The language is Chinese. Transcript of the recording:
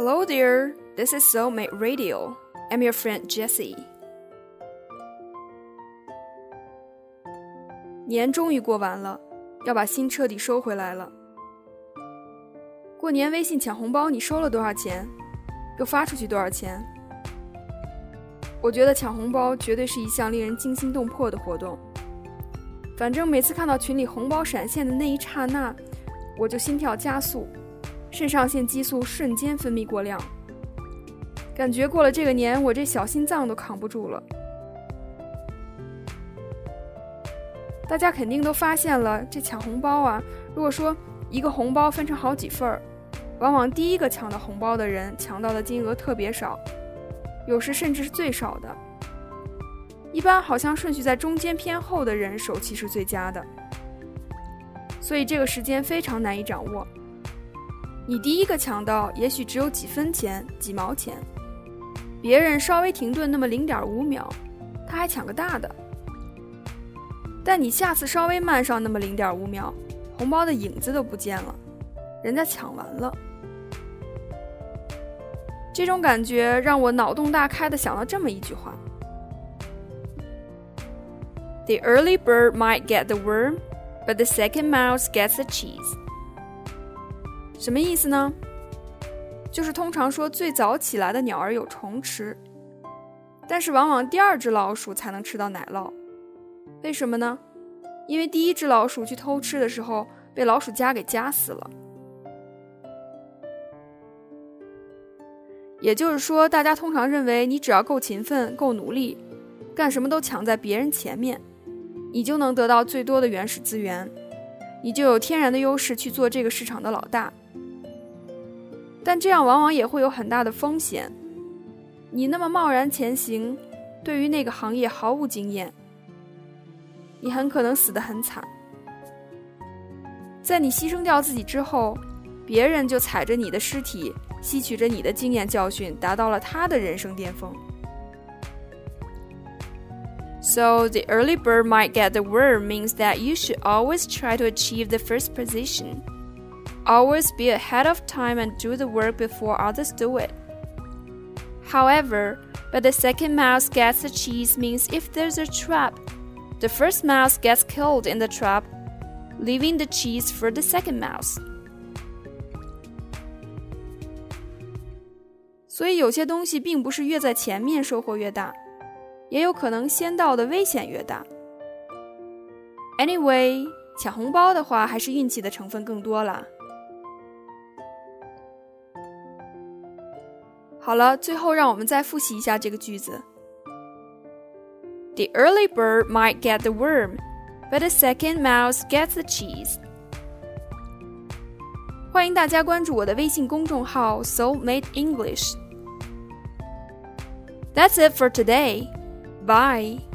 Hello dear. This is Soulmate Radio. I'm your friend Jessie. 年终于过完了，要把心彻底收回来了。过年微信抢红包，你收了多少钱？又发出去多少钱？我觉得抢红包绝对是一项令人惊心动魄的活动。反正每次看到群里红包闪现的那一刹那，我就心跳加速，肾上腺激素瞬间分泌过量，感觉过了这个年，我这小心脏都扛不住了。大家肯定都发现了，这抢红包啊，如果说一个红包分成好几份儿，往往第一个抢到红包的人抢到的金额特别少，有时甚至是最少的。一般好像顺序在中间偏后的人手气是最佳的，所以这个时间非常难以掌握。你第一个抢到，也许只有几分钱、几毛钱，别人稍微停顿那么零点五秒，他还抢个大的。但你下次稍微慢上那么零点五秒，红包的影子都不见了，人家抢完了。这种感觉让我脑洞大开的想到这么一句话：“The early bird might get the worm, but the second mouse gets the cheese。”什么意思呢？就是通常说最早起来的鸟儿有虫吃，但是往往第二只老鼠才能吃到奶酪。为什么呢？因为第一只老鼠去偷吃的时候被老鼠夹给夹死了。也就是说，大家通常认为你只要够勤奋、够努力，干什么都抢在别人前面，你就能得到最多的原始资源，你就有天然的优势去做这个市场的老大。但这样往往也会有很大的风险，你那么贸然前行，对于那个行业毫无经验。你很可能死得很惨，在你牺牲掉自己之后，别人就踩着你的尸体，吸取着你的经验教训，达到了他的人生巅峰。So the early bird might get the worm means that you should always try to achieve the first position. Always be ahead of time and do the work before others do it. However, but the second mouse gets the cheese means if there's a trap, the first mouse gets killed in the trap, leaving the cheese for the second mouse. 所以有些东西并不是越在前面收获越大， 也有可能先到的危险越大。Anyway，抢红包的话还是运气的成分更多啦。好了，最后让我们再复习一下这个句子。The early bird might get the worm, but the second mouse gets the cheese. 欢迎大家关注我的微信公众号 Soulmate English. That's it for today. Bye.